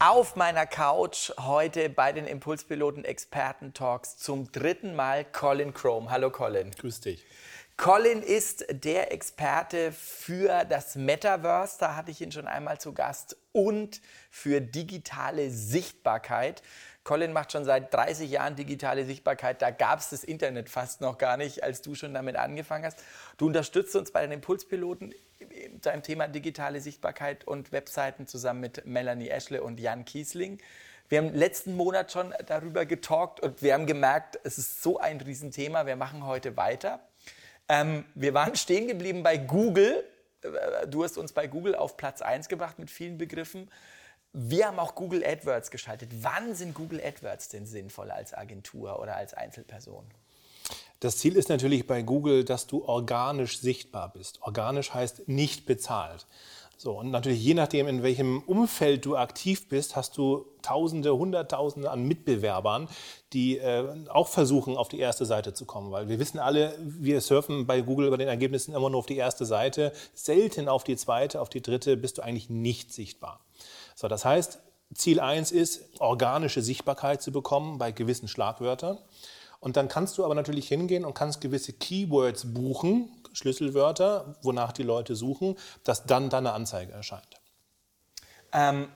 Auf meiner Couch heute bei den Impulspiloten Experten Talks zum dritten Mal Colin Chrome. Hallo Colin. Grüß dich. Colin ist der Experte für das Metaverse, da hatte ich ihn schon einmal zu Gast, und für digitale Sichtbarkeit. Colin macht schon seit 30 Jahren digitale Sichtbarkeit. Da gab es das Internet fast noch gar nicht, als du schon damit angefangen hast. Du unterstützt uns bei den Impulspiloten deinem Thema digitale Sichtbarkeit und Webseiten zusammen mit Melanie Eschle und Jan Kiesling. Wir haben letzten Monat schon darüber getalkt und wir haben gemerkt, es ist so ein Riesenthema. Wir machen heute weiter. Ähm, wir waren stehen geblieben bei Google. Äh, du hast uns bei Google auf Platz 1 gebracht mit vielen Begriffen. Wir haben auch Google AdWords geschaltet. Wann sind Google AdWords denn sinnvoll als Agentur oder als Einzelperson? Das Ziel ist natürlich bei Google, dass du organisch sichtbar bist. Organisch heißt nicht bezahlt. So, und natürlich je nachdem, in welchem Umfeld du aktiv bist, hast du Tausende, Hunderttausende an Mitbewerbern, die äh, auch versuchen, auf die erste Seite zu kommen. Weil wir wissen alle, wir surfen bei Google bei den Ergebnissen immer nur auf die erste Seite, selten auf die zweite, auf die dritte bist du eigentlich nicht sichtbar. So, das heißt, Ziel 1 ist, organische Sichtbarkeit zu bekommen bei gewissen Schlagwörtern. Und dann kannst du aber natürlich hingehen und kannst gewisse Keywords buchen, Schlüsselwörter, wonach die Leute suchen, dass dann deine Anzeige erscheint. Ähm,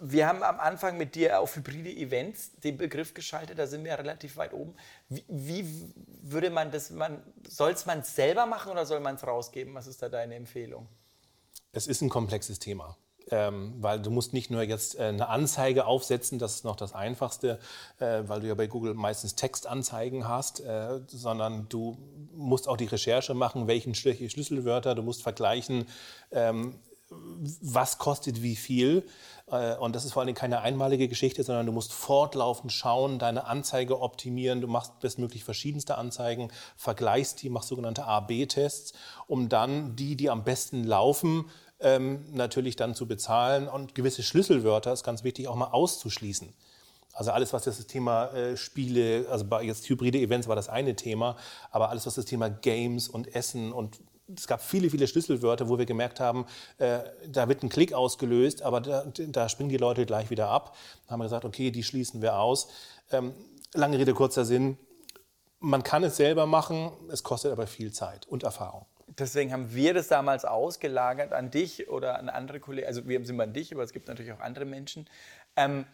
wir haben am Anfang mit dir auf hybride Events den Begriff geschaltet, da sind wir relativ weit oben. Wie, wie würde man das, man, soll es man selber machen oder soll man es rausgeben? Was ist da deine Empfehlung? Es ist ein komplexes Thema. Ähm, weil du musst nicht nur jetzt äh, eine Anzeige aufsetzen, das ist noch das Einfachste, äh, weil du ja bei Google meistens Textanzeigen hast, äh, sondern du musst auch die Recherche machen, welchen Schlüsselwörter, du musst vergleichen, ähm, was kostet wie viel. Äh, und das ist vor allem keine einmalige Geschichte, sondern du musst fortlaufend schauen, deine Anzeige optimieren. Du machst bestmöglich verschiedenste Anzeigen, vergleichst die, machst sogenannte A-B-Tests, um dann die, die am besten laufen, ähm, natürlich dann zu bezahlen und gewisse Schlüsselwörter ist ganz wichtig auch mal auszuschließen. Also alles, was das Thema äh, Spiele, also bei jetzt hybride Events war das eine Thema, aber alles, was das Thema Games und Essen und es gab viele, viele Schlüsselwörter, wo wir gemerkt haben, äh, da wird ein Klick ausgelöst, aber da, da, springen die Leute gleich wieder ab. Da haben wir gesagt, okay, die schließen wir aus. Ähm, lange Rede, kurzer Sinn. Man kann es selber machen, es kostet aber viel Zeit und Erfahrung. Deswegen haben wir das damals ausgelagert an dich oder an andere Kollegen. Also wir sind an dich, aber es gibt natürlich auch andere Menschen. Ähm,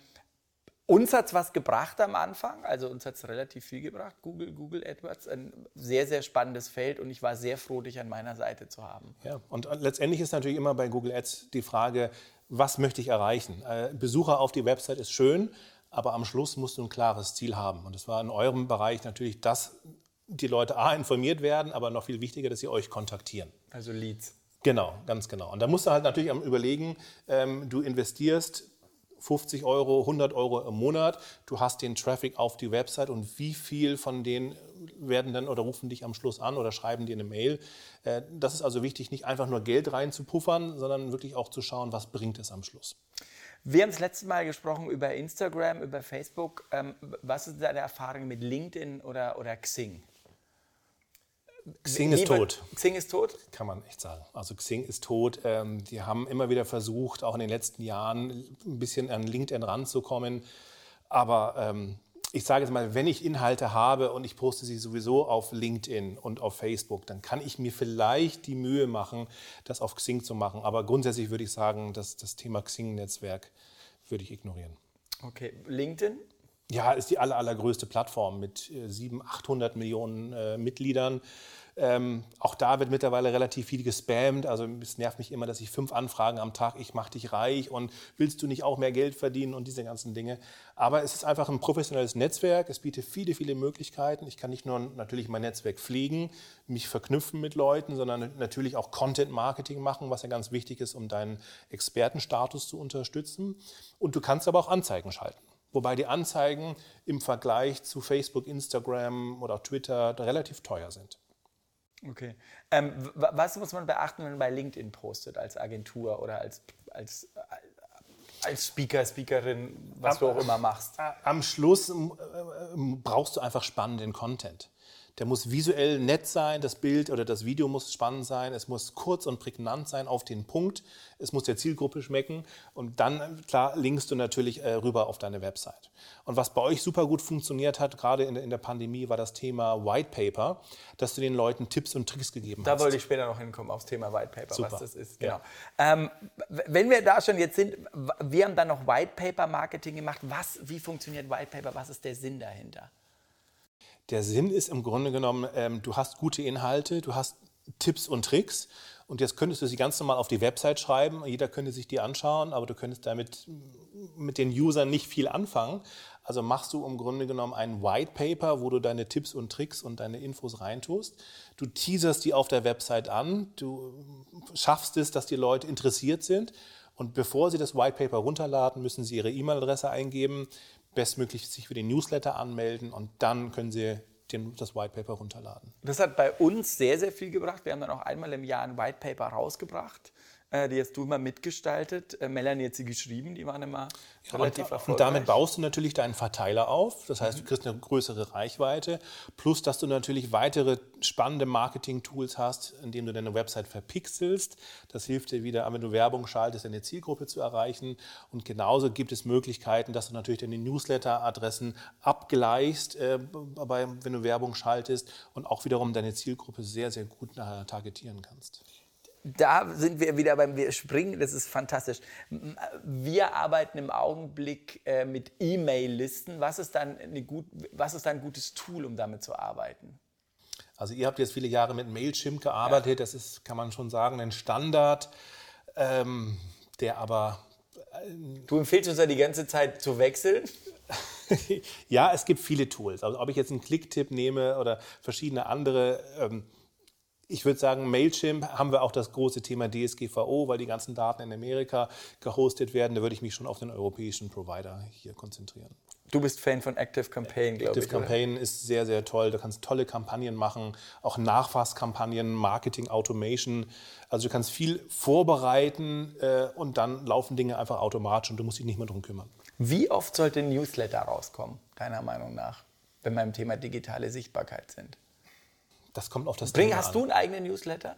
uns hat es was gebracht am Anfang, also uns hat es relativ viel gebracht. Google, Google AdWords, ein sehr, sehr spannendes Feld und ich war sehr froh, dich an meiner Seite zu haben. Ja, und letztendlich ist natürlich immer bei Google Ads die Frage, was möchte ich erreichen? Äh, Besucher auf die Website ist schön, aber am Schluss musst du ein klares Ziel haben. Und das war in eurem Bereich natürlich das die Leute A informiert werden, aber noch viel wichtiger, dass sie euch kontaktieren. Also Leads. Genau, ganz genau. Und da musst du halt natürlich am überlegen, ähm, du investierst 50 Euro, 100 Euro im Monat, du hast den Traffic auf die Website und wie viel von denen werden dann oder rufen dich am Schluss an oder schreiben dir eine Mail. Äh, das ist also wichtig, nicht einfach nur Geld reinzupuffern, sondern wirklich auch zu schauen, was bringt es am Schluss. Wir haben das letzte Mal gesprochen über Instagram, über Facebook. Ähm, was ist deine Erfahrung mit LinkedIn oder, oder Xing? Xing ist tot. Xing ist tot? Kann man echt sagen. Also Xing ist tot. Ähm, die haben immer wieder versucht, auch in den letzten Jahren ein bisschen an LinkedIn ranzukommen. Aber ähm, ich sage jetzt mal, wenn ich Inhalte habe und ich poste sie sowieso auf LinkedIn und auf Facebook, dann kann ich mir vielleicht die Mühe machen, das auf Xing zu machen. Aber grundsätzlich würde ich sagen, dass das Thema Xing-Netzwerk würde ich ignorieren. Okay, LinkedIn? Ja, ist die aller, allergrößte Plattform mit äh, 700, 800 Millionen äh, Mitgliedern. Ähm, auch da wird mittlerweile relativ viel gespammt. Also es nervt mich immer, dass ich fünf Anfragen am Tag, ich mache dich reich und willst du nicht auch mehr Geld verdienen und diese ganzen Dinge. Aber es ist einfach ein professionelles Netzwerk. Es bietet viele, viele Möglichkeiten. Ich kann nicht nur natürlich mein Netzwerk pflegen, mich verknüpfen mit Leuten, sondern natürlich auch Content-Marketing machen, was ja ganz wichtig ist, um deinen Expertenstatus zu unterstützen. Und du kannst aber auch Anzeigen schalten. Wobei die Anzeigen im Vergleich zu Facebook, Instagram oder Twitter relativ teuer sind. Okay. Ähm, was muss man beachten, wenn man bei LinkedIn postet als Agentur oder als, als, als Speaker, Speakerin, was du auch immer machst? Am Schluss ähm, brauchst du einfach spannenden Content. Der muss visuell nett sein, das Bild oder das Video muss spannend sein, es muss kurz und prägnant sein auf den Punkt, es muss der Zielgruppe schmecken und dann, klar, linkst du natürlich äh, rüber auf deine Website. Und was bei euch super gut funktioniert hat, gerade in, der- in der Pandemie, war das Thema White Paper, dass du den Leuten Tipps und Tricks gegeben Da hast. wollte ich später noch hinkommen, aufs Thema White Paper, Super. was das ist. Ja. Genau. Ähm, w- wenn wir da schon jetzt sind, wir haben dann noch White Paper Marketing gemacht. Was, wie funktioniert White Paper? Was ist der Sinn dahinter? Der Sinn ist im Grunde genommen, ähm, du hast gute Inhalte, du hast Tipps und Tricks und jetzt könntest du sie ganz normal auf die Website schreiben, jeder könnte sich die anschauen, aber du könntest damit mit den Usern nicht viel anfangen. Also machst du im Grunde genommen ein White Paper, wo du deine Tipps und Tricks und deine Infos reintust. Du teaserst die auf der Website an, du schaffst es, dass die Leute interessiert sind und bevor sie das White Paper runterladen, müssen sie ihre E-Mail-Adresse eingeben, bestmöglich sich für den Newsletter anmelden und dann können sie den, das White Paper runterladen. Das hat bei uns sehr, sehr viel gebracht. Wir haben dann auch einmal im Jahr ein White Paper rausgebracht. Äh, Die hast du immer mitgestaltet. Äh, Melanie hat sie geschrieben, die waren immer relativ und, erfolgreich. und damit baust du natürlich deinen Verteiler auf. Das heißt, du kriegst eine größere Reichweite. Plus, dass du natürlich weitere spannende Marketing-Tools hast, indem du deine Website verpixelst. Das hilft dir wieder, wenn du Werbung schaltest, deine Zielgruppe zu erreichen. Und genauso gibt es Möglichkeiten, dass du natürlich deine Newsletter-Adressen abgleichst, äh, bei, wenn du Werbung schaltest und auch wiederum deine Zielgruppe sehr, sehr gut äh, targetieren kannst. Da sind wir wieder beim wir Springen, das ist fantastisch. Wir arbeiten im Augenblick äh, mit E-Mail-Listen. Was, ist dann eine gut, was ist dann ein gutes Tool, um damit zu arbeiten? Also ihr habt jetzt viele Jahre mit Mailchimp gearbeitet. Das ist, kann man schon sagen, ein Standard, ähm, der aber Du empfiehlst uns ja die ganze Zeit zu wechseln. ja, es gibt viele Tools. Also ob ich jetzt einen Klicktipp nehme oder verschiedene andere. Ähm, ich würde sagen, Mailchimp haben wir auch das große Thema DSGVO, weil die ganzen Daten in Amerika gehostet werden. Da würde ich mich schon auf den europäischen Provider hier konzentrieren. Du bist Fan von Active Campaign, glaube Active ich. oder? Campaign ist sehr, sehr toll. Du kannst tolle Kampagnen machen, auch Nachfasskampagnen, Marketing, Automation. Also du kannst viel vorbereiten äh, und dann laufen Dinge einfach automatisch und du musst dich nicht mehr drum kümmern. Wie oft sollte ein Newsletter rauskommen, deiner Meinung nach, wenn wir im Thema digitale Sichtbarkeit sind? Das kommt auf das Bring, Thema hast an. du einen eigenen Newsletter?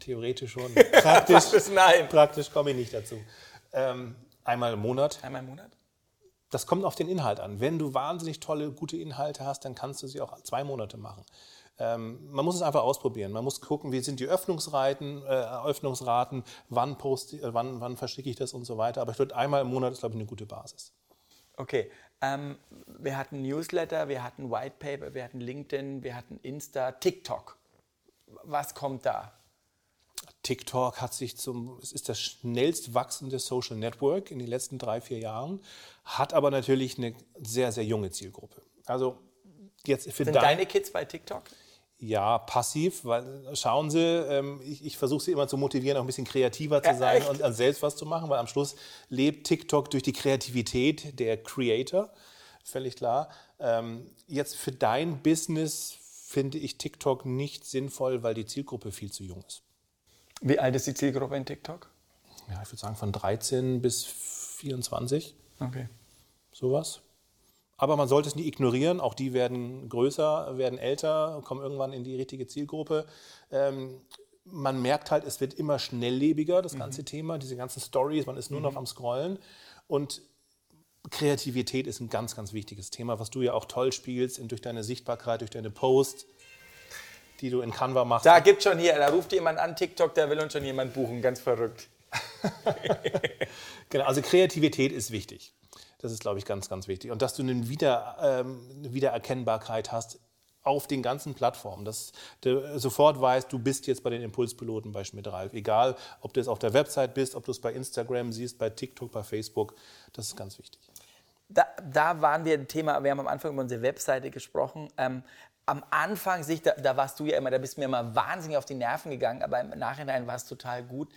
Theoretisch schon. Praktisch, Nein. praktisch komme ich nicht dazu. Ähm, einmal im Monat. Einmal im Monat? Das kommt auf den Inhalt an. Wenn du wahnsinnig tolle, gute Inhalte hast, dann kannst du sie auch zwei Monate machen. Ähm, man muss es einfach ausprobieren. Man muss gucken, wie sind die Öffnungsraten, äh, Öffnungsraten, wann, poste, äh, wann, wann verschicke ich das und so weiter. Aber ich würde einmal im Monat ist, glaube ich, eine gute Basis. Okay. Ähm, wir hatten Newsletter, wir hatten White Paper, wir hatten LinkedIn, wir hatten Insta, TikTok. Was kommt da? TikTok hat sich zum, es ist das schnellst wachsende Social Network in den letzten drei, vier Jahren, hat aber natürlich eine sehr, sehr junge Zielgruppe. Also jetzt für Sind dein- deine Kids bei TikTok? Ja, passiv, weil schauen Sie, ähm, ich, ich versuche Sie immer zu motivieren, auch ein bisschen kreativer zu Ja, sein echt? und an selbst was zu machen, weil am Schluss lebt TikTok durch die Kreativität der Creator, völlig klar. Ähm, jetzt für dein Business finde ich TikTok nicht sinnvoll, weil die Zielgruppe viel zu jung ist. Wie alt ist die Zielgruppe in TikTok? Ja, ich würde sagen von 13 bis 24, Okay. sowas. Aber man sollte es nie ignorieren. Auch die werden größer, werden älter, kommen irgendwann in die richtige Zielgruppe. Ähm, man merkt halt, es wird immer schnelllebiger, das ganze Thema, diese ganzen Stories, man ist nur noch am Scrollen. Und Kreativität ist ein ganz, ganz wichtiges Thema, was du ja auch toll spielst durch deine Sichtbarkeit, durch deine Posts, die du in Canva machst. Da gibt schon hier, da ruft jemand an TikTok, da will uns schon jemand buchen, ganz verrückt. Genau, also Kreativität ist wichtig. Das ist, glaube ich, ganz, ganz wichtig. Und dass du eine, Wieder, ähm, Wiedererkennbarkeit hast auf den ganzen Plattformen, dass du sofort weißt, du bist jetzt bei den Impulspiloten bei Schmidt Ralf. Egal, ob du es auf der Website bist, ob du es bei Instagram siehst, bei TikTok, bei Facebook. Das ist ganz wichtig. Da, da waren wir ein Thema, wir haben am Anfang über unsere Webseite gesprochen. Ähm, am Anfang, sich, da, da warst du ja immer, da bist du mir immer wahnsinnig auf die Nerven gegangen, aber im Nachhinein war es total gut,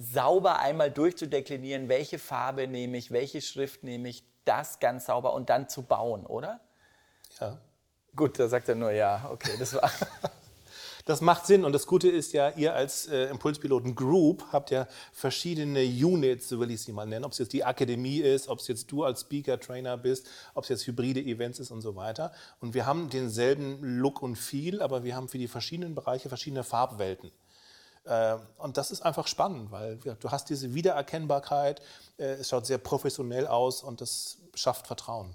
sauber einmal durchzudeklinieren, welche Farbe nehme ich, welche Schrift nehme ich, das ganz sauber und dann zu bauen, oder? Ja. Gut, da sagt er nur ja, okay, das war. Das macht Sinn und das Gute ist ja, ihr als äh, Impulspiloten Group habt ja verschiedene Units, so will ich sie mal nennen. Ob es jetzt die Akademie ist, ob es jetzt du als Speaker, Trainer bist, ob es jetzt hybride Events ist und so weiter. Und wir haben denselben Look und Feel, aber wir haben für die verschiedenen Bereiche verschiedene Farbwelten. Äh, und das ist einfach spannend, weil du hast diese Wiedererkennbarkeit, äh, es schaut sehr professionell aus und das schafft Vertrauen.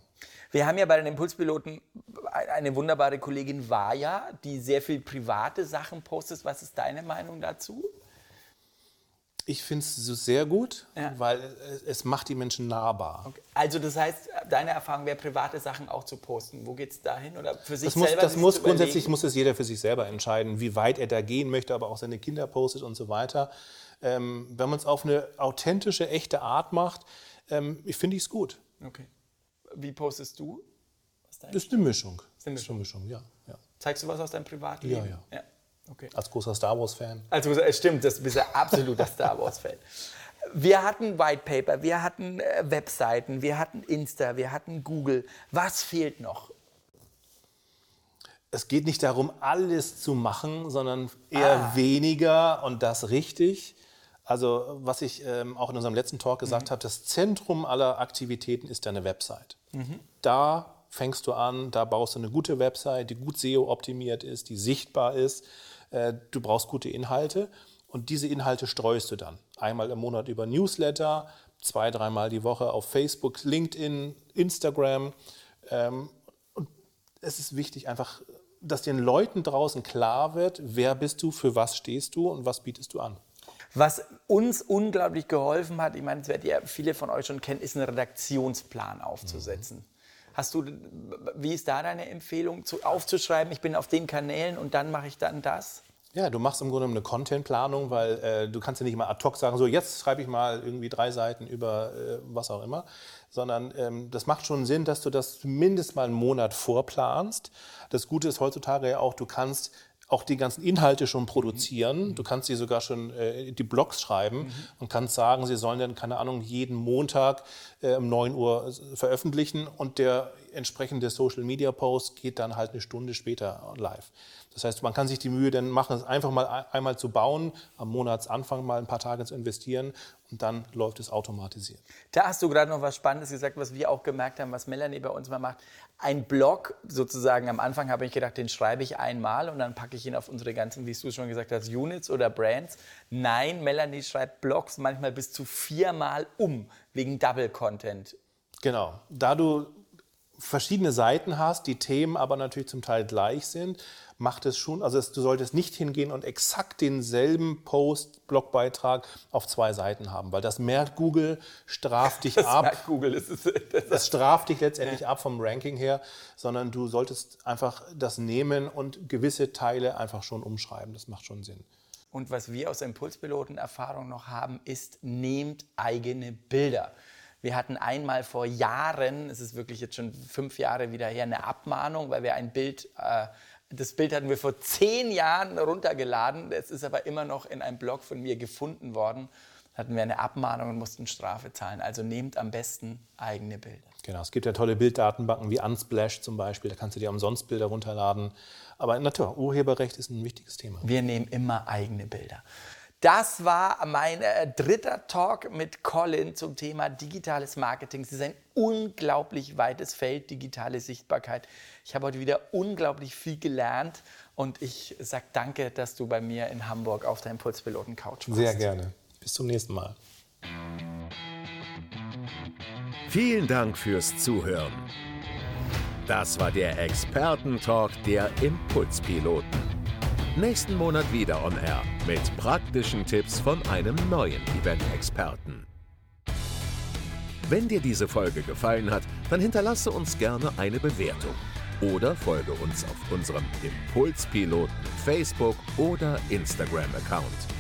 Wir haben ja bei den Impulspiloten eine wunderbare Kollegin Vaja, die sehr viel private Sachen postet. Was ist deine Meinung dazu? Ich finde es sehr gut, ja. weil es macht die Menschen nahbar. Okay. Also das heißt, deine Erfahrung wäre, private Sachen auch zu posten. Wo geht es dahin? Oder für sich das muss, selber? Das muss grundsätzlich muss es jeder für sich selber entscheiden, wie weit er da gehen möchte, aber auch seine Kinder postet und so weiter. Ähm, wenn man es auf eine authentische, echte Art macht, ähm, finde ich es gut. Okay. Wie postest du? Das ist eine Mischung. Das ist eine Mischung, Mischung ja, ja. Zeigst du was aus deinem Privatleben? Ja, ja. ja. Okay. Als großer Star Wars-Fan. Also, es stimmt, das bist ja absoluter Star Wars-Fan. Wir hatten White Paper, wir hatten äh, Webseiten, wir hatten Insta, wir hatten Google. Was fehlt noch? Es geht nicht darum, alles zu machen, sondern eher ah. weniger und das richtig. Also was ich ähm, auch in unserem letzten Talk gesagt mhm. habe, das Zentrum aller Aktivitäten ist deine Website. Mhm. Da fängst du an, da baust du eine gute Website, die gut SEO-optimiert ist, die sichtbar ist. Äh, du brauchst gute Inhalte und diese Inhalte streust du dann. Einmal im Monat über Newsletter, zwei, dreimal die Woche auf Facebook, LinkedIn, Instagram. Ähm, und es ist wichtig einfach, dass den Leuten draußen klar wird, wer bist du, für was stehst du und was bietest du an. Was uns unglaublich geholfen hat, ich meine, das werdet ihr viele von euch schon kennen, ist einen Redaktionsplan aufzusetzen. Mhm. Hast du, wie ist da deine Empfehlung, zu, aufzuschreiben, ich bin auf den Kanälen und dann mache ich dann das? Ja, du machst im Grunde eine Contentplanung, weil äh, du kannst ja nicht mal ad hoc sagen, so jetzt schreibe ich mal irgendwie drei Seiten über äh, was auch immer, sondern ähm, das macht schon Sinn, dass du das mindestens mal einen Monat vorplanst. Das Gute ist heutzutage ja auch, du kannst auch die ganzen Inhalte schon produzieren. Mhm. Du kannst sie sogar schon äh, die Blogs schreiben mhm. und kannst sagen, sie sollen dann, keine Ahnung, jeden Montag äh, um 9 Uhr veröffentlichen und der entsprechende Social Media Post geht dann halt eine Stunde später live. Das heißt, man kann sich die Mühe dann machen, es einfach mal einmal zu bauen, am Monatsanfang mal ein paar Tage zu investieren und dann läuft es automatisiert. Da hast du gerade noch was Spannendes gesagt, was wir auch gemerkt haben, was Melanie bei uns mal macht. Ein Blog sozusagen, am Anfang habe ich gedacht, den schreibe ich einmal und dann packe ich ihn auf unsere ganzen, wie du schon gesagt hast, Units oder Brands. Nein, Melanie schreibt Blogs manchmal bis zu viermal um, wegen Double Content. Genau. Da du verschiedene Seiten hast, die Themen aber natürlich zum Teil gleich sind, macht es schon, also es, du solltest nicht hingehen und exakt denselben Post, Blogbeitrag auf zwei Seiten haben, weil das merkt Google, straft dich das ab. Merkt Google, das, ist, das, das straft dich letztendlich ja. ab vom Ranking her, sondern du solltest einfach das nehmen und gewisse Teile einfach schon umschreiben. Das macht schon Sinn. Und was wir aus Impulspiloten-Erfahrung noch haben, ist, nehmt eigene Bilder. Wir hatten einmal vor Jahren, es ist wirklich jetzt schon fünf Jahre wieder her, eine Abmahnung, weil wir ein Bild, äh, das Bild hatten wir vor zehn Jahren runtergeladen. Es ist aber immer noch in einem Blog von mir gefunden worden. Hatten wir eine Abmahnung und mussten Strafe zahlen. Also nehmt am besten eigene Bilder. Genau, es gibt ja tolle Bilddatenbanken wie Unsplash zum Beispiel. Da kannst du dir umsonst Bilder runterladen. Aber natürlich, Urheberrecht ist ein wichtiges Thema. Wir nehmen immer eigene Bilder. Das war mein äh, dritter Talk mit Colin zum Thema digitales Marketing. Es ist ein unglaublich weites Feld, digitale Sichtbarkeit. Ich habe heute wieder unglaublich viel gelernt und ich sage danke, dass du bei mir in Hamburg auf der Impulspiloten-Couch warst. Sehr gerne. Bis zum nächsten Mal. Vielen Dank fürs Zuhören. Das war der Expertentalk der Impulspiloten. Nächsten Monat wieder on Air mit praktischen Tipps von einem neuen Event-Experten. Wenn dir diese Folge gefallen hat, dann hinterlasse uns gerne eine Bewertung oder folge uns auf unserem Impulspiloten Facebook oder Instagram-Account.